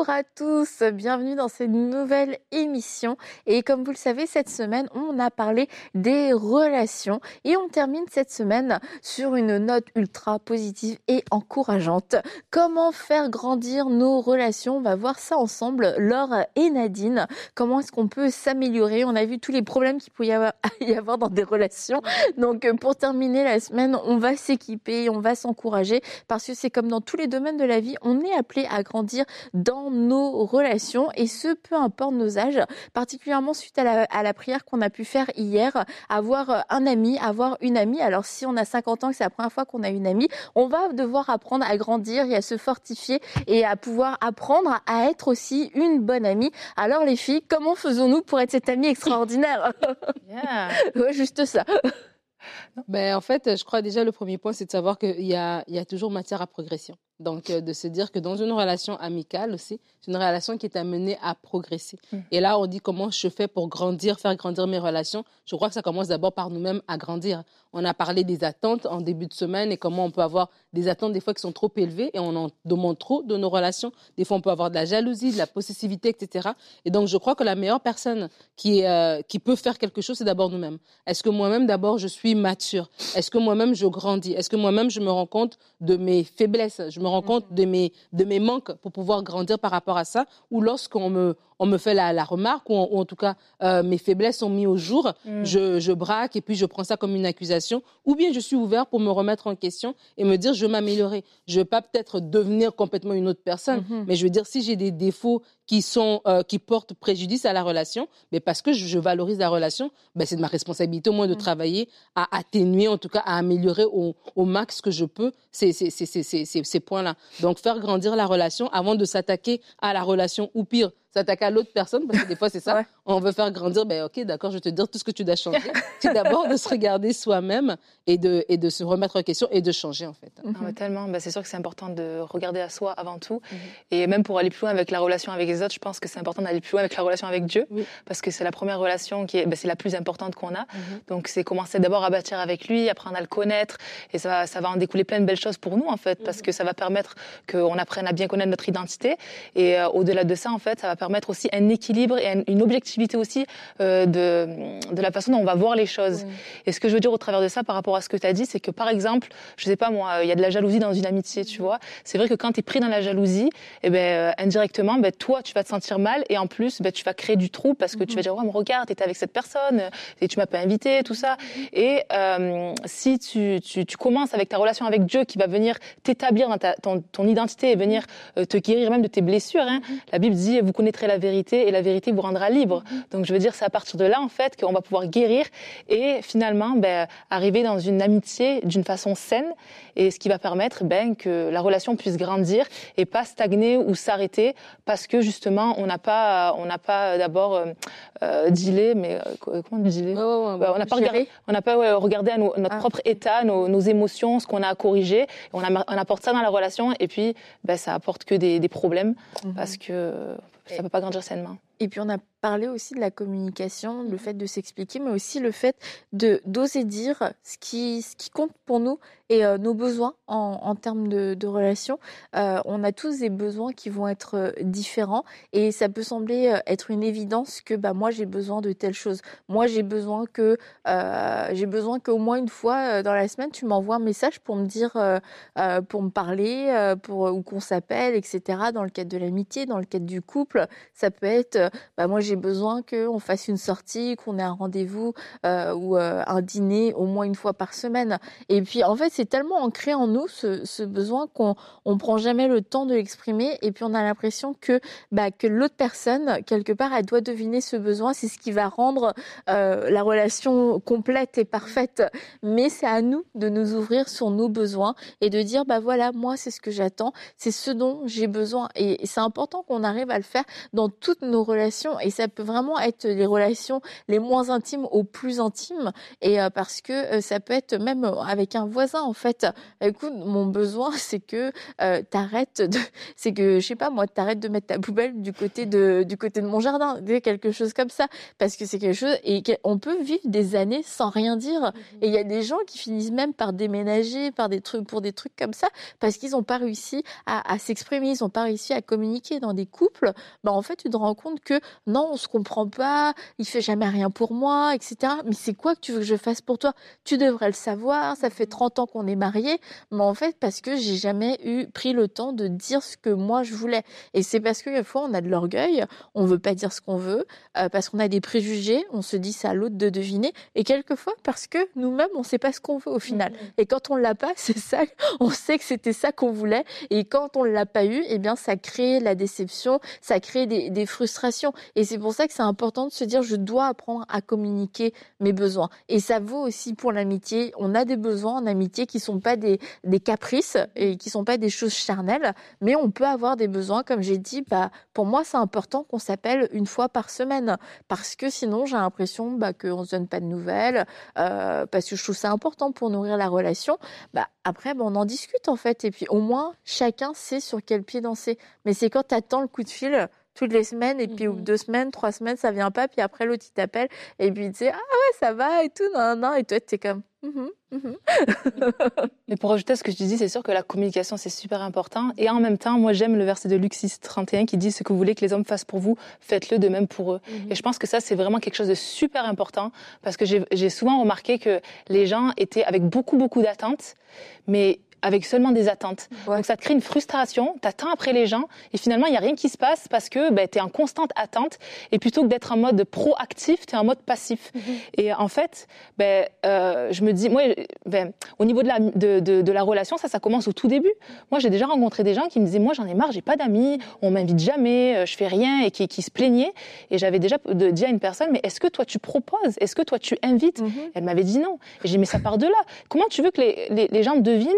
Bonjour à tous, bienvenue dans cette nouvelle émission. Et comme vous le savez, cette semaine, on a parlé des relations et on termine cette semaine sur une note ultra positive et encourageante. Comment faire grandir nos relations? On va voir ça ensemble, Laure et Nadine. Comment est-ce qu'on peut s'améliorer? On a vu tous les problèmes qu'il peut y avoir, y avoir dans des relations. Donc pour terminer la semaine, on va s'équiper, on va s'encourager parce que c'est comme dans tous les domaines de la vie, on est appelé à grandir dans nos relations et ce, peu importe nos âges, particulièrement suite à la, à la prière qu'on a pu faire hier, avoir un ami, avoir une amie. Alors si on a 50 ans, que c'est la première fois qu'on a une amie, on va devoir apprendre à grandir et à se fortifier et à pouvoir apprendre à être aussi une bonne amie. Alors les filles, comment faisons-nous pour être cette amie extraordinaire? Yeah. Ouais, juste ça. Ben, en fait, je crois déjà le premier point, c'est de savoir qu'il y a, il y a toujours matière à progression. Donc, euh, de se dire que dans une relation amicale aussi, c'est une relation qui est amenée à progresser. Mm. Et là, on dit comment je fais pour grandir, faire grandir mes relations. Je crois que ça commence d'abord par nous-mêmes à grandir. On a parlé des attentes en début de semaine et comment on peut avoir des attentes des fois qui sont trop élevées et on en demande trop de nos relations. Des fois, on peut avoir de la jalousie, de la possessivité, etc. Et donc, je crois que la meilleure personne qui, euh, qui peut faire quelque chose, c'est d'abord nous-mêmes. Est-ce que moi-même, d'abord, je suis mature? Est-ce que moi-même, je grandis? Est-ce que moi-même, je me rends compte de mes faiblesses? Je me rends compte de mes, de mes manques pour pouvoir grandir par rapport à ça? Ou lorsqu'on me, on me fait la, la remarque, ou en, ou en tout cas, euh, mes faiblesses sont mises au jour, Mm. je, je braque et puis je prends ça comme une accusation Ou bien je suis ouvert pour me remettre en question et me dire, je veux m'améliorer. Je ne veux pas peut-être devenir complètement une autre personne, Mhm. mais je veux dire, si j'ai des défauts qui sont euh, qui portent préjudice à la relation, mais parce que je, je valorise la relation, ben c'est de ma responsabilité au moins de Mm. travailler à atténuer, en tout cas à améliorer au, au max que je peux ces, ces, ces, ces, ces, ces- ces points-là. Donc faire grandir la relation avant de s'attaquer à la relation ou pire s'attaquer à l'autre personne parce que des fois c'est ça Ouais. on veut faire grandir ben ok d'accord je vais te dire tout ce que tu dois changer c'est d'abord de se regarder soi-même et de et de se remettre en question et de changer en fait Mhm. Ah ouais, tellement. Bah, c'est sûr que c'est important de regarder à soi avant tout. Mhm. Et même pour aller plus loin avec la relation avec les autres, je pense que c'est important d'aller plus loin avec la relation avec Dieu. Oui. Parce que c'est la première relation qui est, bah, c'est la plus importante qu'on a. Mhm. Donc c'est commencer d'abord à bâtir avec lui, apprendre à le connaître. Et ça va, ça va en découler plein de belles choses pour nous, en fait. Parce que ça va permettre qu'on apprenne à bien connaître notre identité. Et euh, au-delà de ça, en fait, ça va permettre aussi un équilibre et un- une objectivité aussi euh, de, de la façon dont on va voir les choses. Et ce que je veux dire au travers de ça, par rapport à ce que tu as dit, c'est que par exemple, je sais pas moi, il y a de la jalousie dans une amitié, tu vois. C'est vrai que quand tu es pris dans la jalousie, eh ben, euh, indirectement, ben, toi, tu vas te sentir mal et en plus, ben, tu vas créer du trouble parce que tu vas dire, ouais, mais regarde, tu étais avec cette personne et tu m'as pas invité, tout ça. Et euh, si tu, tu, tu commences avec ta relation avec Dieu qui va venir t'établir dans ta, ton, ton identité et venir te guérir même de tes blessures, hein, la Bible dit, vous connaîtrez la vérité et la vérité vous rendra libre. Donc, je veux dire, c'est à partir de là, en fait, qu'on va pouvoir guérir et finalement ben, arriver dans une amitié d'une façon saine et ce qui va permettre ben, que la relation puisse grandir et pas stagner ou s'arrêter parce que justement on n'a pas on n'a pas d'abord euh, euh, dealé mais euh, comment on dit dealé? Ouais, ouais, ouais, Ouais, on n'a pas regardé, on n'a pas regardé à nos- notre Ah. propre état, nos, nos émotions, ce qu'on a à corriger. On, a- on apporte ça dans la relation et puis ben, ça apporte que des, des problèmes Mhm. parce que ça peut pas grandir sainement. Et puis on a parlé aussi de la communication, le fait de s'expliquer, mais aussi le fait de d'oser dire ce qui ce qui compte pour nous et euh, nos besoins en, en termes de, de relation. Euh, on a tous des besoins qui vont être euh, différents et ça peut sembler être une évidence que bah moi j'ai besoin de telle chose. Moi j'ai besoin que euh, j'ai besoin qu'au moins une fois dans la semaine tu m'envoies un message pour me dire pour me parler, pour ou qu'on s'appelle, etc. Dans le cadre de l'amitié, dans le cadre du couple, ça peut être bah moi j'ai besoin qu'on fasse une sortie, qu'on ait un rendez-vous euh, ou euh, un dîner au moins une fois par semaine. Et puis en fait c'est tellement ancré en nous ce, besoin qu'on on prend jamais le temps de l'exprimer. Et puis on a l'impression que bah, que l'autre personne quelque part elle doit deviner ce besoin, c'est ce qui va rendre euh, la relation complète et parfaite. Mais c'est à nous de nous ouvrir sur nos besoins et de dire bah voilà moi c'est ce que j'attends, c'est ce dont j'ai besoin. Et c'est important qu'on arrive à le faire dans toutes nos relations. Et ça peut vraiment être les relations les moins intimes aux plus intimes et euh, parce que euh, ça peut être même avec un voisin en fait. Écoute, mon besoin c'est que euh, t'arrêtes de, c'est que je sais pas moi, t'arrêtes de mettre ta poubelle du côté de du côté de mon jardin, quelque chose comme ça, parce que c'est quelque chose et on peut vivre des années sans rien dire. Mhm. Et il y a des gens qui finissent même par déménager, par des trucs pour des trucs comme ça, parce qu'ils n'ont pas réussi à, à s'exprimer, ils n'ont pas réussi à communiquer dans des couples. Bah en fait, tu te rends compte que non, on se comprend pas, il fait jamais rien pour moi, etc. Mais c'est quoi que tu veux que je fasse pour toi? Tu devrais le savoir. Ça fait 30 ans qu'on est mariés, mais en fait parce que j'ai jamais eu pris le temps de dire ce que moi je voulais. Et c'est parce que fois on a de l'orgueil, on veut pas dire ce qu'on veut, euh, parce qu'on a des préjugés, on se dit c'est à l'autre de deviner, et quelquefois parce que nous-mêmes on sait pas ce qu'on veut au final. Mm-hmm. Et quand on l'a pas, c'est ça, on sait que c'était ça qu'on voulait, et quand on l'a pas eu, eh bien ça crée la déception, ça crée des, des frustrations. Et c'est pour ça que c'est important de se dire je dois apprendre à communiquer mes besoins. Et ça vaut aussi pour l'amitié. On a des besoins en amitié qui sont pas des, des caprices et qui sont pas des choses charnelles, mais on peut avoir des besoins, comme j'ai dit, bah, pour moi c'est important qu'on s'appelle une fois par semaine, parce que sinon j'ai l'impression bah, qu'on se donne pas de nouvelles, euh, parce que je trouve ça important pour nourrir la relation. Bah, après, bah, on en discute en fait, et puis au moins chacun sait sur quel pied danser. Mais c'est quand tu attends le coup de fil toutes les semaines et puis mmh deux semaines, trois semaines, ça vient pas. Puis après, l'autre, il t'appelle et puis il dit Ah ouais, ça va et tout. Non, non. Et toi, tu es comme mmh mmh Mais pour ajouter à ce que tu dis, c'est sûr que la communication, c'est super important. Et en même temps, moi, j'aime le verset de Luc 6, 31 qui dit Ce que vous voulez que les hommes fassent pour vous, faites-le de même pour eux. Et je pense que ça, c'est vraiment quelque chose de super important parce que j'ai souvent remarqué que les gens étaient avec beaucoup, beaucoup d'attentes, mais avec seulement des attentes. Donc ça te crée une frustration, tu attends après les gens et finalement il n'y a rien qui se passe parce que ben, tu es en constante attente et plutôt que d'être en mode proactif, tu es en mode passif. Mhm. Et en fait, ben, euh, je me dis, moi, ben, au niveau de la, de, de, de, la relation, ça, ça commence au tout début. Moi, j'ai déjà rencontré des gens qui me disaient, moi j'en ai marre, j'ai pas d'amis, on m'invite jamais, euh, je fais rien et qui, qui se plaignaient. Et j'avais déjà dit à une personne, mais est-ce que toi tu proposes? Est-ce que toi tu invites? Mhm. Elle m'avait dit non. Et j'ai dit, mais ça part de là. Comment tu veux que les, les, les gens devinent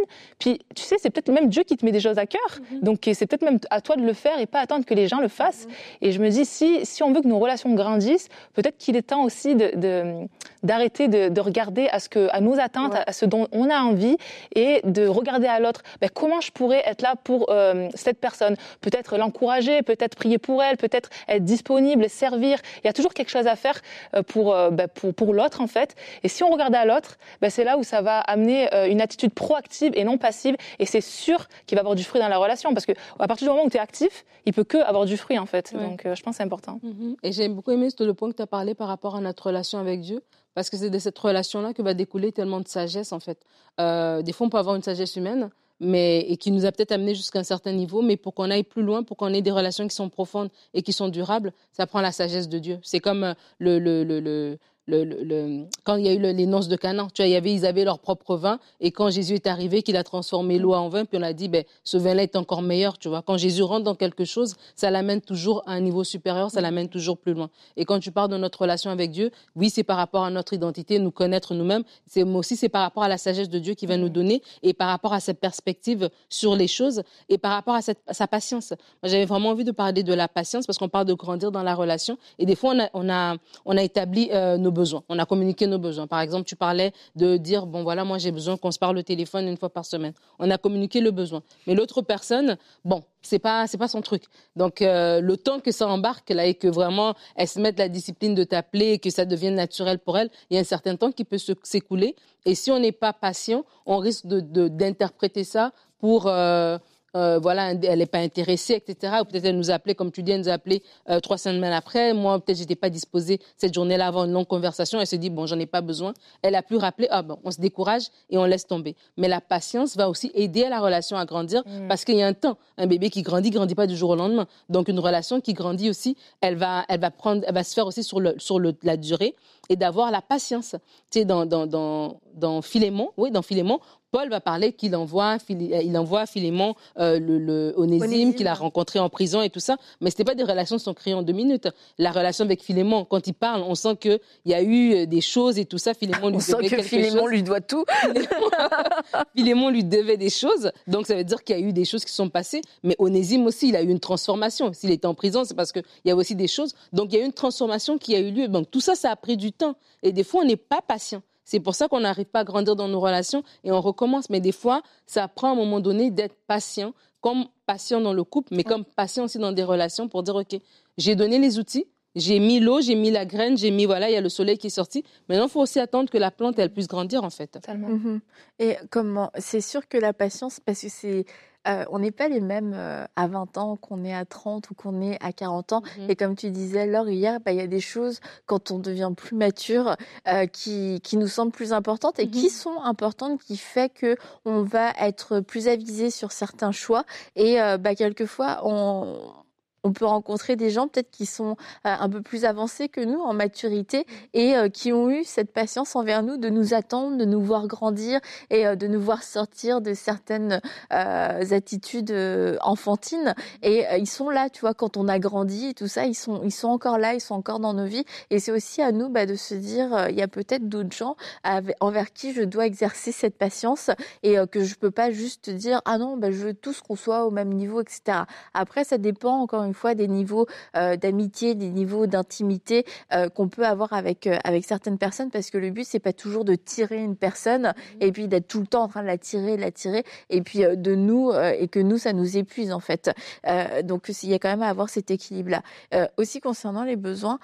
puis, tu sais, c'est peut-être même Dieu qui te met des choses à cœur. Mhm. Donc, c'est peut-être même à toi de le faire et pas attendre que les gens le fassent. Mhm. Et je me dis, si, si on veut que nos relations grandissent, peut-être qu'il est temps aussi de, d'arrêter de, de, regarder à, ce que, à nos attentes, à, ce dont on a envie et de regarder à l'autre. Ben, comment je pourrais être là pour euh, cette personne? Peut-être l'encourager, peut-être prier pour elle, peut-être être disponible, servir. Il y a toujours quelque chose à faire euh, pour, euh, ben, pour, pour l'autre, en fait. Et si on regarde à l'autre, ben, c'est là où ça va amener une attitude proactive et non passive. Et c'est sûr qu'il va avoir du fruit dans la relation parce que à partir du moment où tu es actif, il peut que avoir du fruit, en fait. Donc, je pense que c'est important. Mm-hmm. Et j'ai beaucoup aimé le point que tu as parlé par rapport à notre relation avec Dieu. Parce que c'est de cette relation-là que va découler tellement de sagesse, en fait. Euh, des fois, on peut avoir une sagesse humaine, mais, et qui nous a peut-être amené jusqu'à un certain niveau, mais pour qu'on aille plus loin, pour qu'on ait des relations qui sont profondes et qui sont durables, ça prend la sagesse de Dieu. C'est comme euh, le, le, le, le, quand il y a eu les de Canaan, tu vois, il y avait, ils avaient leur propre vin, et quand Jésus est arrivé, qu'il a transformé l'eau en vin, puis on a dit, ben, ce vin-là est encore meilleur, tu vois. Quand Jésus rentre dans quelque chose, ça l'amène toujours à un niveau supérieur, ça l'amène toujours plus loin. Et quand tu parles de notre relation avec Dieu, oui, c'est par rapport à notre identité, nous connaître nous-mêmes, c'est aussi c'est par rapport à la sagesse de Dieu qui va nous donner, et par rapport à cette perspective sur les choses, et par rapport à, cette, sa patience. J'avais vraiment envie de parler de la patience, parce qu'on parle de grandir dans la relation, et des fois, on a, on a, on a établi euh, nos besoins. On a communiqué nos besoins. Par exemple, tu parlais de dire, bon voilà, moi j'ai besoin qu'on se parle au téléphone une fois par semaine. On a communiqué le besoin. Mais l'autre personne, bon, c'est pas c'est pas son truc. Donc euh, le temps que ça embarque là et que vraiment elle se mette la discipline de t'appeler et que ça devienne naturel pour elle, il y a un certain temps qui peut s'écouler. Et si on n'est pas patient, on risque d'interpréter ça pour euh, euh, voilà, elle n'est pas intéressée, etc. Ou peut-être elle nous appelait, comme tu dis, elle nous a appelé euh, trois semaines après. Moi, peut-être j'étais pas disposée cette journée-là avoir une longue conversation. Elle se dit, bon, j'en ai pas besoin. Elle a pu rappeler, ah bon, on se décourage et on laisse tomber. Mais la patience va aussi aider à la relation à grandir mm. parce qu'il y a un temps. Un bébé qui grandit, grandit pas du jour au lendemain. Donc une relation qui grandit aussi, elle va, elle va prendre, elle va se faire aussi sur le, sur le, la durée et d'avoir la patience. Tu sais, dans, dans, dans dans Philémon, oui, dans Philémon, Paul va parler qu'il envoie, il envoie Philémon euh, le, le Onésime qu'il a rencontré en prison et tout ça. Mais ce pas des relations qui sont créées en deux minutes. La relation avec Philémon, quand il parle, on sent qu'il y a eu euh, des choses et tout ça. Philémon lui on sent que Philémon lui doit tout. Philémon, lui devait des choses. Donc ça veut dire qu'il y a eu des choses qui sont passées. Mais Onésime aussi, il a eu une transformation. S'il était en prison, c'est parce qu'il y a aussi des choses. Donc il y a eu une transformation qui a eu lieu. Donc tout ça, ça a pris du temps. Et des fois, on n'est pas patient. C'est pour ça qu'on n'arrive pas à grandir dans nos relations et on recommence. Mais des fois, ça prend à un moment donné d'être patient, comme patient dans le couple, mais comme patient aussi dans des relations pour dire, OK, j'ai donné les outils, j'ai mis l'eau, j'ai mis la graine, j'ai mis, voilà, il y a le soleil qui est sorti. Maintenant, il faut aussi attendre que la plante, elle puisse grandir, en fait. Totalement. Mhm. Et comment, c'est sûr que la patience, parce que c'est, euh, on n'est pas les mêmes euh, à 20 ans qu'on est à 30 ou qu'on est à 40 ans. Mhm. Et comme tu disais, Laure, hier, bah, il y a des choses, quand on devient plus mature, euh, qui, qui nous semblent plus importantes et qui mhm. sont importantes, qui fait que on va être plus avisé sur certains choix. Et bah, quelquefois, on on peut rencontrer des gens peut-être qui sont euh, un peu plus avancés que nous en maturité et euh, qui ont eu cette patience envers nous de nous attendre, de nous voir grandir et euh, de nous voir sortir de certaines attitudes enfantines. Et ils sont là, tu vois, quand on a grandi et tout ça, ils sont, ils sont encore là, ils sont encore dans nos vies. Et c'est aussi à nous bah, de se dire, il y a peut-être d'autres gens envers qui je dois exercer cette patience et que je peux pas juste dire, ah non, bah, je veux tous qu'on soit au même niveau, etc. Après, ça dépend encore une fois des niveaux euh, d'amitié, des niveaux d'intimité euh, qu'on peut avoir avec euh, avec certaines personnes parce que le but c'est pas toujours de tirer une personne mhm. et puis d'être tout le temps en train de la tirer, de la tirer et puis de nous et que nous ça nous épuise en fait. donc il y a quand même à avoir cet équilibre là. aussi concernant les besoins,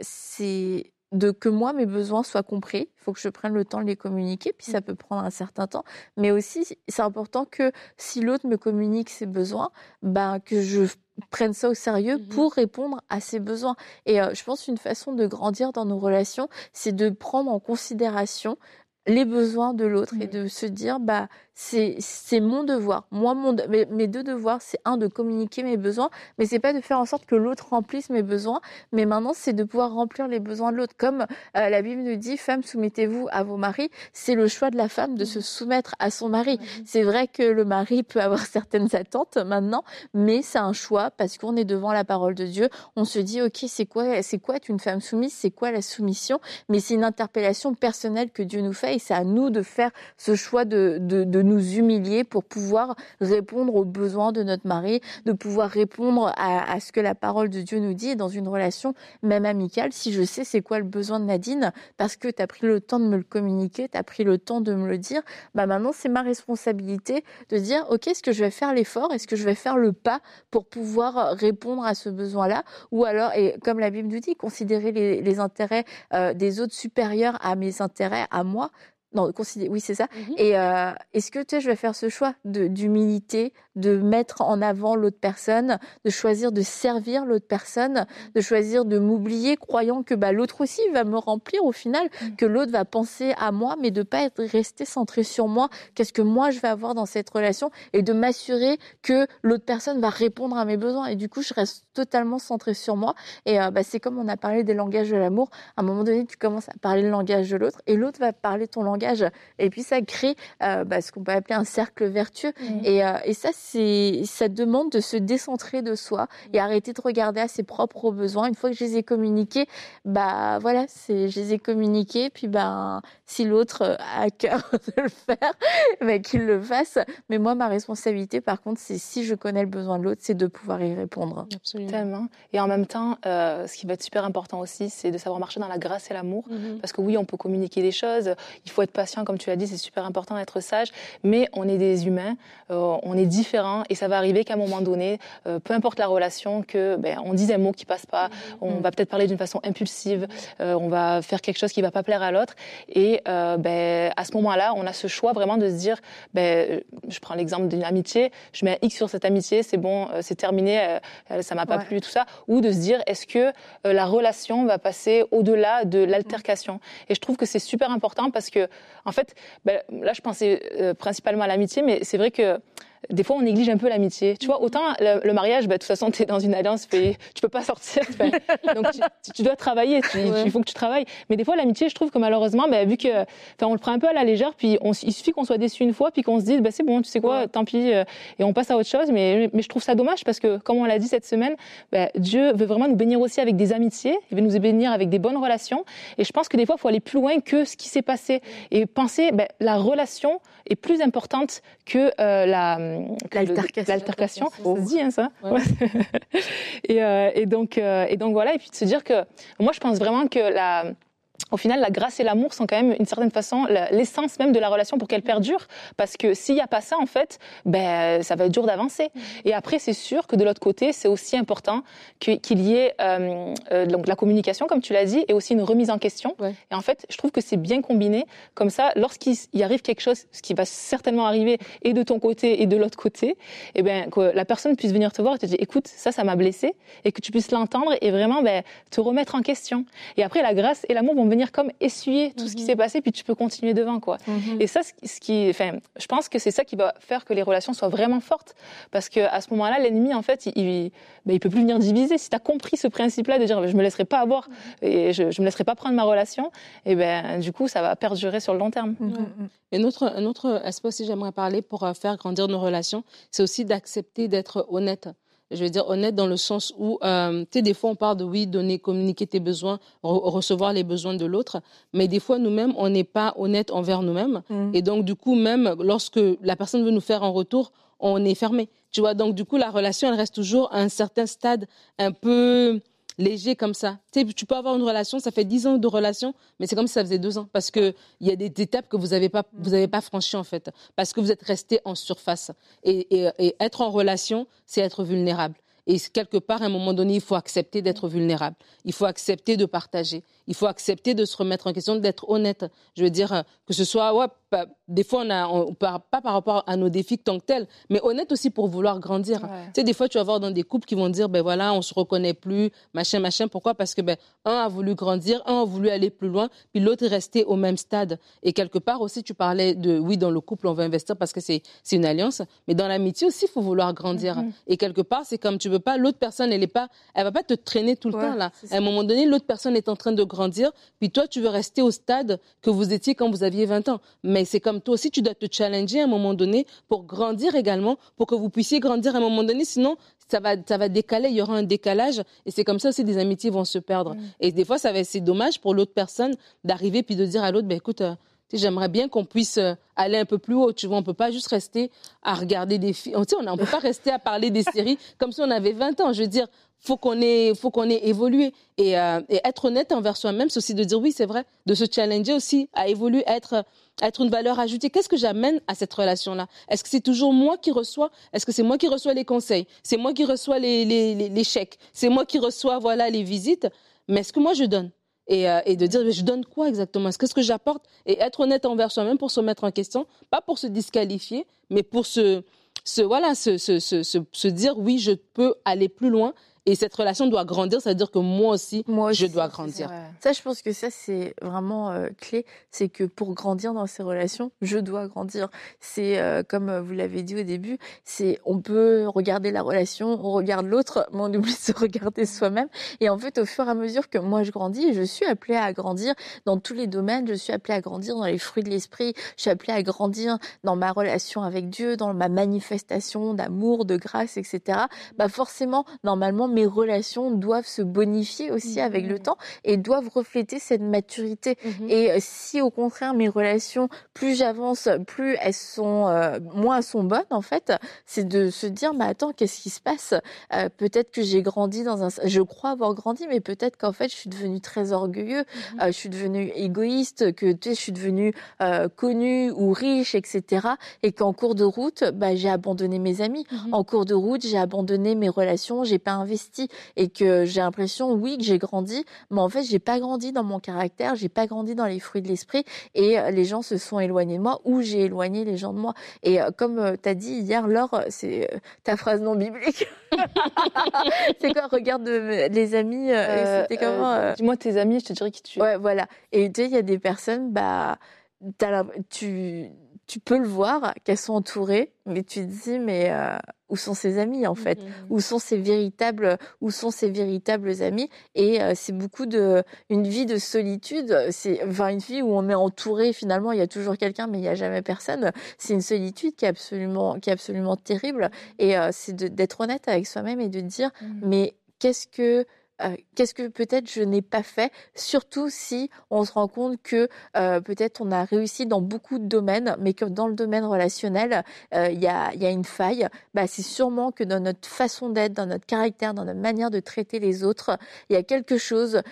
c'est de que moi mes besoins soient compris. Il faut que je prenne le temps de les communiquer, puis ça mmh. peut prendre un certain temps. Mais aussi, c'est important que si l'autre me communique ses besoins, ben que je prenne ça au sérieux mmh pour répondre à ses besoins. Et euh, je pense qu'une façon de grandir dans nos relations, c'est de prendre en considération les besoins de l'autre et mmh. de se dire bah c'est mon devoir. Moi, mon, mes, mes deux devoirs, c'est un de communiquer mes besoins, mais c'est pas de faire en sorte que l'autre remplisse mes besoins. Mais maintenant, c'est de pouvoir remplir les besoins de l'autre. Comme euh, la Bible nous dit, femmes, soumettez-vous à vos maris. C'est le choix de la femme de se soumettre à son mari. C'est vrai que le mari peut avoir certaines attentes maintenant, mais c'est un choix parce qu'on est devant la parole de Dieu. On se dit, ok, c'est quoi, c'est quoi être une femme soumise, c'est quoi la soumission? Mais c'est une interpellation personnelle que Dieu nous fait et c'est à nous de faire ce choix de, de, de nous humilier pour pouvoir répondre aux besoins de notre mari, de pouvoir répondre à, ce que la parole de Dieu nous dit dans une relation même amicale. Si je sais c'est quoi le besoin de Nadine, parce que tu as pris le temps de me le communiquer, tu as pris le temps de me le dire, bah maintenant c'est ma responsabilité de dire, ok, est-ce que je vais faire l'effort, est-ce que je vais faire le pas pour pouvoir répondre à ce besoin-là, ou alors, et comme la Bible nous dit, considérer les, intérêts euh, des autres supérieurs à mes intérêts à moi, non, oui, c'est ça. Mmh Et euh, est-ce que tu sais, je vais faire ce choix d'humilité, de, mettre en avant l'autre personne, de choisir de servir l'autre personne, de choisir de m'oublier, croyant que bah, l'autre aussi va me remplir au final, mmh. que l'autre va penser à moi, mais de pas être resté centré sur moi? Qu'est-ce que moi je vais avoir dans cette relation? Et de m'assurer que l'autre personne va répondre à mes besoins. Et du coup, je reste totalement centré sur moi. Et euh, bah, c'est comme on a parlé des langages de l'amour. À un moment donné, tu commences à parler le langage de l'autre et l'autre va parler ton langage et puis ça crée euh, bah, ce qu'on peut appeler un cercle vertueux. Et, euh, et, ça, c'est ça demande de se décentrer de soi et arrêter de regarder à ses propres besoins. Une fois que je les ai communiqués, bah voilà, c'est je les ai communiqués. Puis ben si l'autre a à cœur de le faire, bah, qu'il le fasse. Mais moi, ma responsabilité, par contre, c'est si je connais le besoin de l'autre, c'est de pouvoir y répondre. Absolument. Et en même temps, euh, ce qui va être super important aussi, c'est de savoir marcher dans la grâce et l'amour. Mm-hmm. Parce que oui, on peut communiquer des choses. Il faut être patient, comme tu l'as dit, c'est super important d'être sage, mais on est des humains, euh, on est différents, et ça va arriver qu'à un moment donné, euh, peu importe la relation, que ben, on dise un mot qui passe pas, on va peut-être parler d'une façon impulsive, euh, on va faire quelque chose qui va pas plaire à l'autre, et ben, à ce moment-là, on a ce choix vraiment de se dire, ben, je prends l'exemple d'une amitié, je mets un X sur cette amitié, c'est bon, c'est terminé, ça m'a pas plu, tout ça, ou de se dire, est-ce que la relation va passer au-delà de l'altercation. Et je trouve que c'est super important parce que, en fait, ben, là, je pensais euh, principalement à l'amitié, mais c'est vrai que des fois, on néglige un peu l'amitié. Tu vois, autant le, mariage, bah, de toute façon, tu es dans une alliance, tu peux pas sortir. donc, tu, dois travailler, il faut que tu travailles. Mais des fois, l'amitié, je trouve que malheureusement, bah, vu que, on le prend un peu à la légère, puis on, il suffit qu'on soit déçu une fois, puis qu'on se dise, bah, c'est bon, tu sais quoi, tant pis, euh, et on passe à autre chose. Mais, mais je trouve ça dommage parce que, comme on l'a dit cette semaine, bah, Dieu veut vraiment nous bénir aussi avec des amitiés, il veut nous bénir avec des bonnes relations. Et je pense que des fois, il faut aller plus loin que ce qui s'est passé et penser, bah, la relation est plus importante que euh, la l'altercation. Ça se dit, hein, ça. et, euh, et, donc, euh, et donc voilà, et puis de se dire que moi, je pense vraiment que la au final, la grâce et l'amour sont quand même, une certaine façon, l'essence même de la relation pour qu'elle perdure. Parce que s'il n'y a pas ça, en fait, ben, ça va être dur d'avancer. Et après, c'est sûr que de l'autre côté, c'est aussi important qu'il y ait euh, euh, donc la communication, comme tu l'as dit, et aussi une remise en question. Et en fait, je trouve que c'est bien combiné. Comme ça, lorsqu'il arrive quelque chose, ce qui va certainement arriver, et de ton côté et de l'autre côté, eh ben, que la personne puisse venir te voir et te dire, écoute, ça, ça m'a blessé, et que tu puisses l'entendre et vraiment ben, te remettre en question. Et après, la grâce et l'amour vont venir comme essuyer tout ce qui mhm. s'est passé, puis tu peux continuer devant, quoi. Mhm. Et ça, ce qui, enfin, je pense que c'est ça qui va faire que les relations soient vraiment fortes, parce que à ce moment-là, l'ennemi, en fait, il, il, ben, il, peut plus venir diviser. Si tu as compris ce principe-là de dire, je me laisserai pas avoir mhm. et je, je me laisserai pas prendre ma relation, et ben, du coup, ça va perdurer sur le long terme. Et un autre, un autre aspect aussi, j'aimerais parler pour euh, faire grandir nos relations, c'est aussi d'accepter d'être honnête je veux dire honnête dans le sens où, euh, tu sais, des fois on parle de oui, donner, communiquer tes besoins, recevoir les besoins de l'autre, mais des fois nous-mêmes, on n'est pas honnête envers nous-mêmes. Mm. Et donc, du coup, même lorsque la personne veut nous faire un retour, on est fermé. Tu vois, donc du coup, la relation, elle reste toujours à un certain stade un peu léger comme ça. Tu, sais, tu peux avoir une relation, ça fait dix ans de relation, mais c'est comme si ça faisait deux ans. Parce qu'il y a des étapes que vous n'avez pas, vous pas franchies, en fait. Parce que vous êtes resté en surface. Et, être en relation, c'est être vulnérable. Et quelque part, à un moment donné, il faut accepter d'être vulnérable. Il faut accepter de partager. Il faut accepter de se remettre en question, d'être honnête. Je veux dire, que ce soit, des fois, on a, on, pas par rapport à nos défis tant que tels, mais honnête aussi pour vouloir grandir. Tu sais, des fois, tu vas voir dans des couples qui vont dire, ben voilà, on se reconnaît plus, machin, machin. Pourquoi? Parce que ben un a voulu grandir, un a voulu aller plus loin, puis l'autre est resté au même stade. Et quelque part aussi, tu parlais de, oui, dans le couple, on veut investir parce que c'est une alliance, mais dans l'amitié aussi, il faut vouloir grandir. Mm-hmm. Et quelque part, c'est comme tu veux pas, l'autre personne, elle est pas, elle va pas te traîner tout le temps là. À un moment donné, l'autre personne est en train de grandir, puis toi, tu veux rester au stade que vous étiez quand vous aviez 20 ans. Mais c'est comme toi aussi, tu dois te challenger à un moment donné pour grandir également, pour que vous puissiez grandir à un moment donné. Sinon, ça va, ça va décaler, il y aura un décalage. Et c'est comme ça aussi des amitiés vont se perdre. Mm. Et des fois, ça va, c'est dommage pour l'autre personne d'arriver puis de dire à l'autre, ben écoute, euh, j'aimerais bien qu'on puisse euh, aller un peu plus haut. Tu vois, on peut pas juste rester à regarder des films. On ne peut pas rester à parler des séries comme si on avait 20 ans. Je veux dire, faut qu'on ait, faut qu'on ait évolué. Et, euh, et être honnête envers soi-même, c'est aussi de dire oui, c'est vrai, de se challenger aussi, à évoluer, être, être une valeur ajoutée. Qu'est-ce que j'amène à cette relation-là? Est-ce que c'est toujours moi qui reçois? Est-ce que c'est moi qui reçois les conseils? C'est moi qui reçois les, chèques? C'est moi qui reçois voilà les visites? Mais est-ce que moi je donne? Et, euh, et, de dire je donne quoi exactement? Est-ce que j'apporte Et être honnête envers soi-même pour se mettre en question, pas pour se disqualifier, mais pour se, voilà, se, se, se dire oui, je peux aller plus loin et cette relation doit grandir, c'est-à-dire que moi aussi, je dois grandir. Ça, je pense que ça, c'est vraiment euh, clé. C'est que pour grandir dans ces relations, je dois grandir. C'est euh, comme euh, vous l'avez dit au début, c'est on peut regarder la relation, on regarde l'autre, mais on oublie de se regarder soi-même. Et en fait, au fur et à mesure que moi je grandis, je suis appelée à grandir dans tous les domaines. Je suis appelée à grandir dans les fruits de l'esprit. Je suis appelée à grandir dans ma relation avec Dieu, dans ma manifestation d'amour, de grâce, etc. Bah forcément, normalement mes relations doivent se bonifier aussi avec le mmh. temps et doivent refléter cette maturité. Mmh. Et euh, si au contraire mes relations, plus j'avance, plus elles sont euh, moins elles sont bonnes en fait, c'est de se dire mais attends qu'est-ce qui se passe? Euh, Peut-être que j'ai grandi dans un, je crois avoir grandi, mais peut-être qu'en fait je suis devenue très orgueilleux, mmh. je suis devenue égoïste, que tu sais, je suis devenue connue ou riche, etc. Et qu'en cours de route, bah, j'ai abandonné mes amis. En cours de route, j'ai abandonné mes relations, j'ai pas investi et que j'ai l'impression, oui, que j'ai grandi, mais en fait, j'ai pas grandi dans mon caractère, j'ai pas grandi dans les fruits de l'esprit et euh, les gens se sont éloignés de moi ou j'ai éloigné les gens de moi. Et euh, comme euh, tu as dit hier, Laure, c'est ta phrase non biblique. c'est quoi Regarde les amis, c'était comment Dis-moi tes amis, je te dirais qui tu es. Ouais, voilà. Et tu sais, il y a des personnes, bah, tu tu peux le voir qu'elles sont entourées, mais tu te dis mais euh, où sont ses amis en fait? Mhm. Où sont ses véritables où sont ses véritables amis? Et euh, c'est beaucoup de une vie de solitude. C'est enfin une vie où on est entouré. Finalement, il y a toujours quelqu'un, mais il y a jamais personne. C'est une solitude qui est absolument qui est absolument terrible. Et euh, c'est d'être honnête avec soi-même et de dire mais qu'est-ce que euh, qu'est-ce que peut-être je n'ai pas fait, surtout si on se rend compte que euh, peut-être on a réussi dans beaucoup de domaines, mais que dans le domaine relationnel, euh, il y, a, il y a une faille, bah, c'est sûrement que dans notre façon d'être, dans notre caractère, dans notre manière de traiter les autres, il y a quelque chose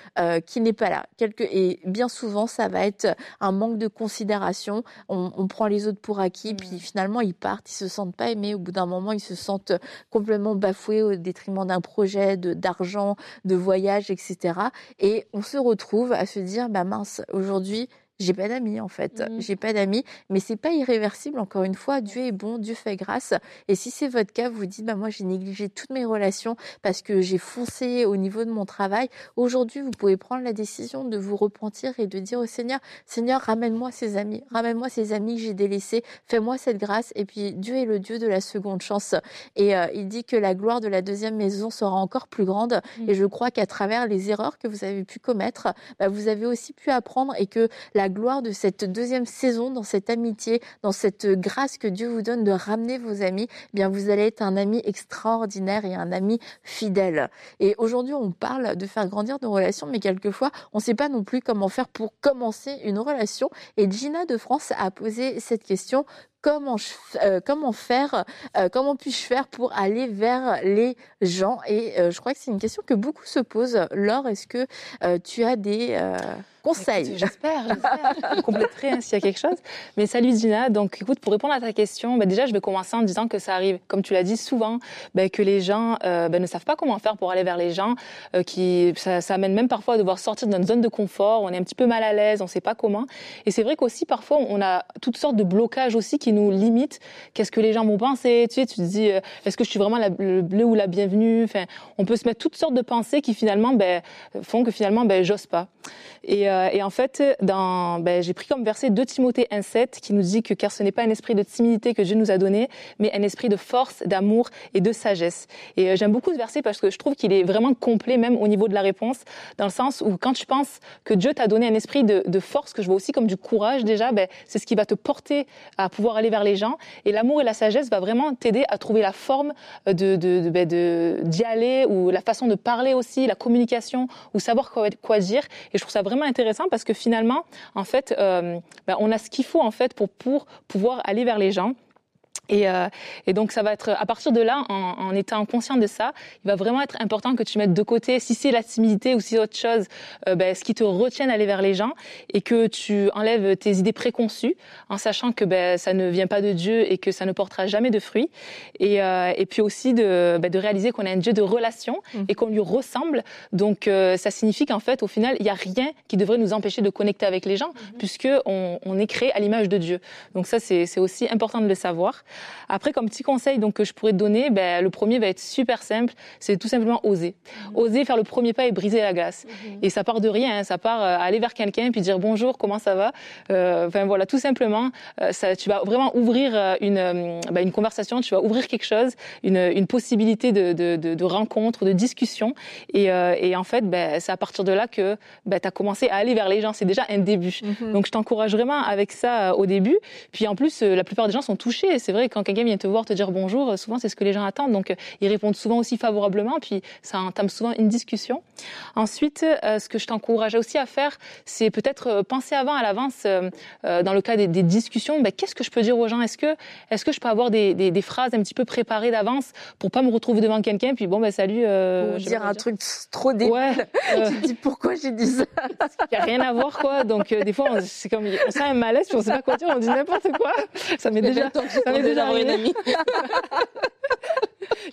qui n'est pas là. Quelque, et bien souvent, ça va être un manque de considération. On, on prend les autres pour acquis, Mhm. puis finalement, ils partent, ils se sentent pas aimés. Au bout d'un moment, ils se sentent complètement bafoués au détriment d'un projet, de d'argent, de voyage, etc. Et on se retrouve à se dire, bah mince, aujourd'hui, j'ai pas d'amis en fait, Mhm. j'ai pas d'amis, mais c'est pas irréversible. Encore une fois, Dieu est bon, Dieu fait grâce. Et si c'est votre cas, vous vous dites, bah moi j'ai négligé toutes mes relations parce que j'ai foncé au niveau de mon travail. Aujourd'hui, vous pouvez prendre la décision de vous repentir et de dire au Seigneur, Seigneur, ramène-moi ces amis, ramène-moi ces amis que j'ai délaissés, fais-moi cette grâce. Et puis Dieu est le Dieu de la seconde chance. Et euh, il dit que la gloire de la deuxième maison sera encore plus grande. Mm. Et je crois qu'à travers les erreurs que vous avez pu commettre, bah, vous avez aussi pu apprendre et que la gloire de cette deuxième saison, dans cette amitié, dans cette grâce que Dieu vous donne de ramener vos amis, eh bien vous allez être un ami extraordinaire et un ami fidèle. Et aujourd'hui, on parle de faire grandir nos relations, mais quelquefois, on ne sait pas non plus comment faire pour commencer une relation. Et Gina de France a posé cette question comment, euh, faire, euh, comment puis-je faire pour aller vers les gens? Et euh, je crois que c'est une question que beaucoup se posent. Laure, est-ce que tu as des euh, Écoute, J'espère, j'espère. Je compléterai hein, s'il y a quelque chose. Mais salut Dina. Donc, écoute, pour répondre à ta question, bah, déjà, je vais commencer en disant que ça arrive, comme tu l'as dit souvent, bah, que les gens euh, bah, ne savent pas comment faire pour aller vers les gens. euh, qui, ça, ça amène même parfois à devoir sortir de notre zone de confort. On est un petit peu mal à l'aise, on ne sait pas comment. Et c'est vrai qu'aussi, parfois, on a toutes sortes de blocages aussi qui nous limitent. Qu'est-ce que les gens vont penser? Tu sais, tu te dis, euh, est-ce que je suis vraiment la, le bleu ou la bienvenue? Enfin, on peut se mettre toutes sortes de pensées qui finalement font que finalement, ben, j'ose pas. Et, euh, et en fait, ben, j'ai pris comme verset 2 Timothée 1,7 qui nous dit que car ce n'est pas un esprit de timidité que Dieu nous a donné, mais un esprit de force, d'amour et de sagesse. Et euh, j'aime beaucoup ce verset parce que je trouve qu'il est vraiment complet même au niveau de la réponse, dans le sens où quand tu penses que Dieu t'a donné un esprit de, force, que je vois aussi comme du courage déjà, ben, c'est ce qui va te porter à pouvoir aller vers les gens. Et l'amour et la sagesse va vraiment t'aider à trouver la forme de, ben, de- d'y aller ou la façon de parler aussi, la communication ou savoir quoi dire. Et je trouve ça vraiment intéressant parce que finalement, en fait, euh, ben, on a ce qu'il faut en fait pour, pour pouvoir aller vers les gens. Et, euh, et donc ça va être à partir de là, en, en étant conscient de ça, il va vraiment être important que tu mettes de côté, si c'est la timidité ou si c'est autre chose, euh, ben, ce qui te retienne d'aller vers les gens, et que tu enlèves tes idées préconçues, en sachant que ben, ça ne vient pas de Dieu et que ça ne portera jamais de fruits. Et, euh, et puis aussi de, ben, de réaliser qu'on a un Dieu de relation Mhm. et qu'on lui ressemble. Donc euh, ça signifie qu'en fait, au final, il n'y a rien qui devrait nous empêcher de connecter avec les gens, puisque on, on est créé à l'image de Dieu. Donc ça, c'est aussi important de le savoir. Après, comme petit conseil donc, que je pourrais te donner, ben, le premier va être super simple, c'est tout simplement oser. Oser faire le premier pas et briser la glace. Et ça part de rien, hein, ça part euh, aller vers quelqu'un puis dire bonjour, comment ça va? Euh, Enfin voilà, tout simplement, euh, ça, tu vas vraiment ouvrir euh, une, ben, une conversation, tu vas ouvrir quelque chose, une, une possibilité de, de, de, de rencontre, de discussion. Et, et en fait, ben, c'est à partir de là que ben, tu as commencé à aller vers les gens. C'est déjà un début. Mhm. Donc je t'encourage vraiment avec ça au début. Puis en plus, la plupart des gens sont touchés. C'est vrai, quand quelqu'un vient te voir, te dire bonjour, euh, souvent c'est ce que les gens attendent. Donc euh, ils répondent souvent aussi favorablement. Puis ça entame souvent une discussion. Ensuite, euh, ce que je t'encourage aussi à faire, c'est peut-être penser avant à l'avance, dans le cas des, des discussions, ben, qu'est-ce que je peux dire aux gens? Est-ce que, est-ce que je peux avoir des, des, des phrases un petit peu préparées d'avance pour pas me retrouver devant quelqu'un puis bon ben salut. Euh, je dire un truc trop débile. Ouais, euh, Tu te dis pourquoi j'ai dit ça? il n'y a rien à voir, quoi. Donc, euh, des fois, c'est comme, on sent un malaise, puis on sait pas quoi dire, on dit n'importe quoi. Ça m'est déjà, ça déjà une amie.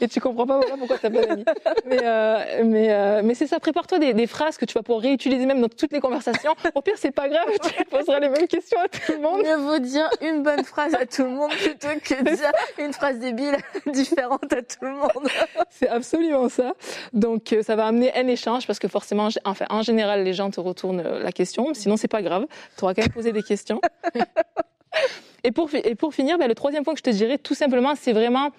Et tu comprends pas voilà, pourquoi t'as pas d'amis. Mais, euh, mais, euh, mais c'est ça, prépare-toi des, des phrases que tu vas pouvoir réutiliser même dans toutes les conversations. Au pire, c'est pas grave, tu poseras les mêmes questions à tout le monde. Mieux vaut dire une bonne phrase à tout le monde plutôt que dire une phrase débile différente à tout le monde. C'est absolument ça. Donc, euh, ça va amener un échange parce que forcément, enfin, en général, les gens te retournent la question. Sinon, c'est pas grave. Tu auras quand même posé des questions. Et pour, finir, ben, le troisième point que je te dirais, tout simplement, c'est vraiment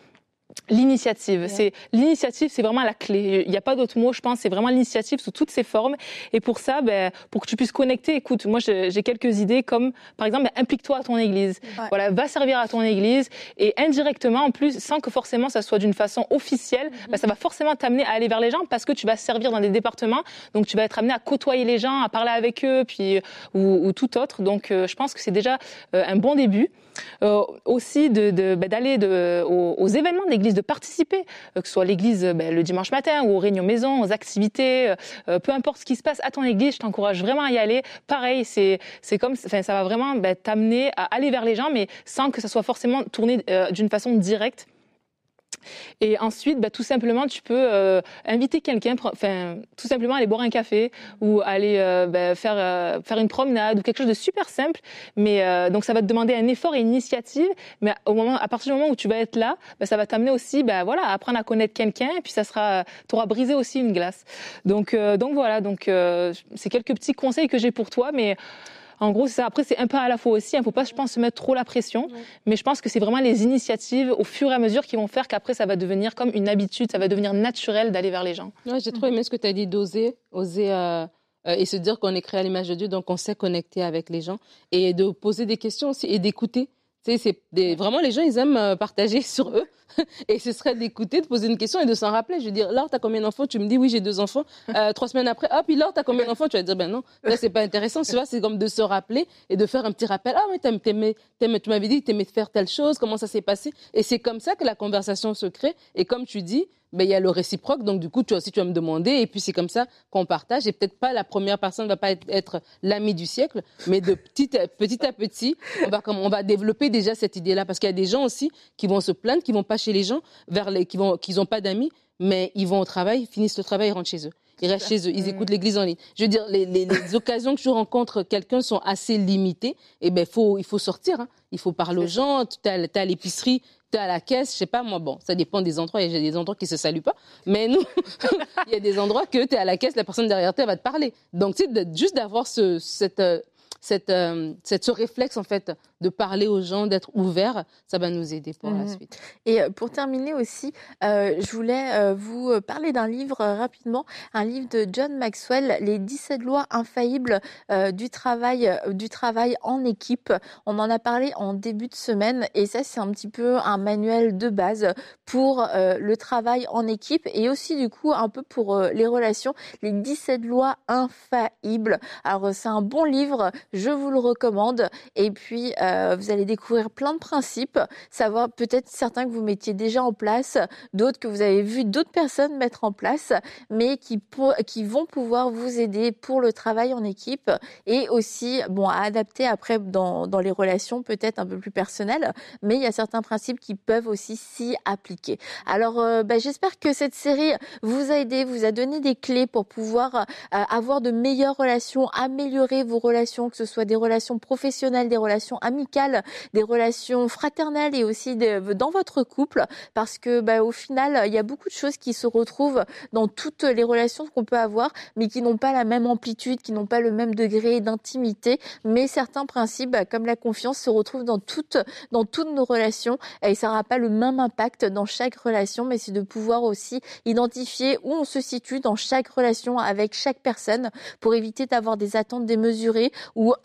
L'initiative, c'est l'initiative, c'est vraiment la clé. Il n'y a pas d'autre mot, je pense. C'est vraiment l'initiative sous toutes ses formes. Et pour ça, ben, pour que tu puisses connecter, écoute, moi j'ai quelques idées comme, par exemple, ben, implique-toi à ton église. Voilà, va servir à ton église et indirectement, en plus, sans que forcément ça soit d'une façon officielle, mm-hmm. ben, ça va forcément t'amener à aller vers les gens parce que tu vas servir dans des départements, donc tu vas être amené à côtoyer les gens, à parler avec eux, puis ou, tout autre. Donc, euh, je pense que c'est déjà euh, un bon début. Euh, aussi de, d'aller de, aux, événements des de participer, euh, que ce soit l'église ben, le dimanche matin ou aux réunions maison, aux activités, euh, peu importe ce qui se passe à ton église, je t'encourage vraiment à y aller. Pareil, c'est comme, ça va vraiment ben, t'amener à aller vers les gens, mais sans que ça soit forcément tourné d'une façon directe. Et ensuite, bah, tout simplement, tu peux euh, inviter quelqu'un, enfin, tout simplement aller boire un café ou aller euh, bah, faire, euh, faire une promenade ou quelque chose de super simple. Mais donc, ça va te demander un effort et une initiative. Mais au moment, à partir du moment où tu vas être là, bah, ça va t'amener aussi, bah, voilà, à apprendre à connaître quelqu'un. Et puis, ça sera, tu auras brisé aussi une glace. Donc, donc voilà. Donc, c'est quelques petits conseils que j'ai pour toi, mais en gros, ça. Après, c'est un peu à la fois aussi. Il ne faut pas, je pense, se mettre trop la pression. Mais je pense que c'est vraiment les initiatives au fur et à mesure qui vont faire qu'après, ça va devenir comme une habitude, ça va devenir naturel d'aller vers les gens. Ouais, j'ai trop aimé ce que tu as dit d'oser, oser. Euh, euh, et se dire qu'on est créé à l'image de Dieu, donc on sait connecter avec les gens et de poser des questions aussi et d'écouter. C'est des... vraiment les gens, ils aiment euh, partager sur eux. et ce serait d'écouter, de poser une question et de s'en rappeler. Je veux dire, Laure, t'as combien d'enfants? Tu me dis, oui, j'ai deux enfants. Euh, trois semaines après, hop, puis Laure, t'as combien d'enfants? Tu vas dire, ben non, là, c'est pas intéressant. Tu vois, c'est comme de se rappeler et de faire un petit rappel. Ah, mais t'aimais, tu m'avais dit t'aimais faire telle chose, comment ça s'est passé? Et c'est comme ça que la conversation se crée. Et comme tu dis, ben, il y a le réciproque. Donc, du coup, tu aussi, tu vas me demander. Et puis, c'est comme ça qu'on partage. Et peut-être pas la première personne ne va pas être, être l'ami du siècle, mais de petit à petit, à petit on, va, comme, on va développer déjà cette idée-là. Parce qu'il y a des gens aussi qui vont se plaindre, qui vont pas chez les gens, vers les, qui n'ont pas d'amis, mais ils vont au travail, finissent le travail, ils rentrent chez eux. Ils restent chez eux, ils écoutent l'église en ligne. Je veux dire, les, les, les occasions que tu rencontres quelqu'un sont assez limitées. Et ben, faut, il faut sortir. Hein. Il faut parler aux gens. Tu es à l'épicerie, tu es à la caisse, je sais pas, moi, bon, ça dépend des endroits. Il y a des endroits qui se saluent pas. Mais nous, il y a des endroits que tu es à la caisse, la personne derrière toi va te parler. Donc, tu sais, juste d'avoir ce, cette, euh, cette, euh, cette, ce réflexe, en fait, de parler aux gens, d'être ouvert, ça va nous aider pour la mmh suite. Et euh, pour terminer aussi, euh, je voulais euh, vous parler d'un livre rapidement, un livre de John Maxwell, Les 17 lois infaillibles du, travail, du travail en équipe. On en a parlé en début de semaine et ça, c'est un petit peu un manuel de base pour le travail en équipe et aussi du coup un peu pour les relations, les 17 lois infaillibles. Alors c'est un bon livre, je vous le recommande. Et puis, euh, vous allez découvrir plein de principes, savoir peut-être certains que vous mettiez déjà en place, d'autres que vous avez vu d'autres personnes mettre en place, mais qui, vont pouvoir vous aider pour le travail en équipe et aussi bon, à adapter après dans, dans les relations peut-être un peu plus personnelles, mais il y a certains principes qui peuvent aussi s'y appliquer. Alors, euh, bah, j'espère que cette série vous a aidé, vous a donné des clés pour pouvoir euh, avoir de meilleures relations, améliorer vos relations, que ce soit des relations professionnelles, des relations amicales, des relations fraternelles et aussi dans votre couple, parce que bah, au final, il y a beaucoup de choses qui se retrouvent dans toutes les relations qu'on peut avoir, mais qui n'ont pas la même amplitude, qui n'ont pas le même degré d'intimité. Mais certains principes, bah, comme la confiance, se retrouvent dans toutes dans toutes nos relations et ça n'aura pas le même impact dans chaque relation, mais c'est de pouvoir aussi identifier où on se situe dans chaque relation avec chaque personne pour éviter d'avoir des attentes démesurées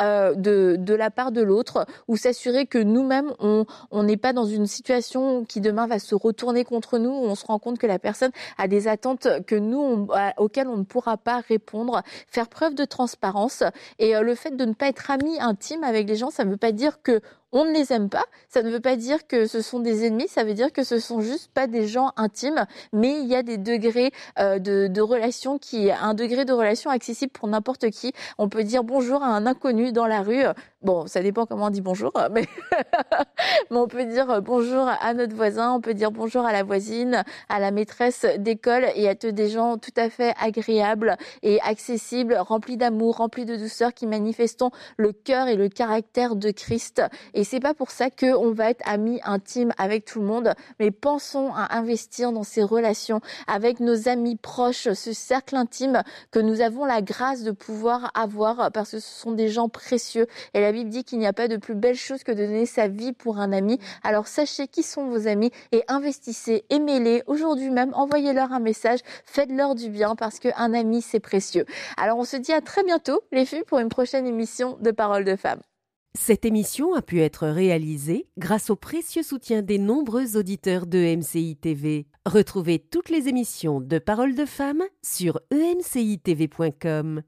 euh, de de la part de l'autre ou s'assurer que nous-mêmes, on n'est pas dans une situation qui demain va se retourner contre nous, où on se rend compte que la personne a des attentes que nous, auxquelles on ne pourra pas répondre. Faire preuve de transparence et euh, le fait de ne pas être ami intime avec les gens, ça ne veut pas dire que on ne les aime pas. Ça ne veut pas dire que ce sont des ennemis, ça veut dire que ce sont juste pas des gens intimes, mais il y a des degrés euh, de, de relation qui, un degré de relation accessible pour n'importe qui. On peut dire bonjour à un inconnu dans la rue. Bon, ça dépend comment on dit bonjour, mais, mais on peut dire bonjour à notre voisin, on peut dire bonjour à la voisine, à la maîtresse d'école et à tous des gens tout à fait agréables et accessibles, remplis d'amour, remplis de douceur, qui manifestons le cœur et le caractère de Christ. Et c'est pas pour ça qu'on va être amis intimes avec tout le monde, mais pensons à investir dans ces relations avec nos amis proches, ce cercle intime que nous avons la grâce de pouvoir avoir parce que ce sont des gens précieux. Dit qu'il n'y a pas de plus belle chose que de donner sa vie pour un ami. Alors sachez qui sont vos amis et investissez, aimez-les. Aujourd'hui même, envoyez-leur un message, faites-leur du bien parce qu'un ami, c'est précieux. Alors on se dit à très bientôt, les filles, pour une prochaine émission de Paroles de femmes. Cette émission a pu être réalisée grâce au précieux soutien des nombreux auditeurs de MCI TV. Retrouvez toutes les émissions de Paroles de femmes sur emcitv.com.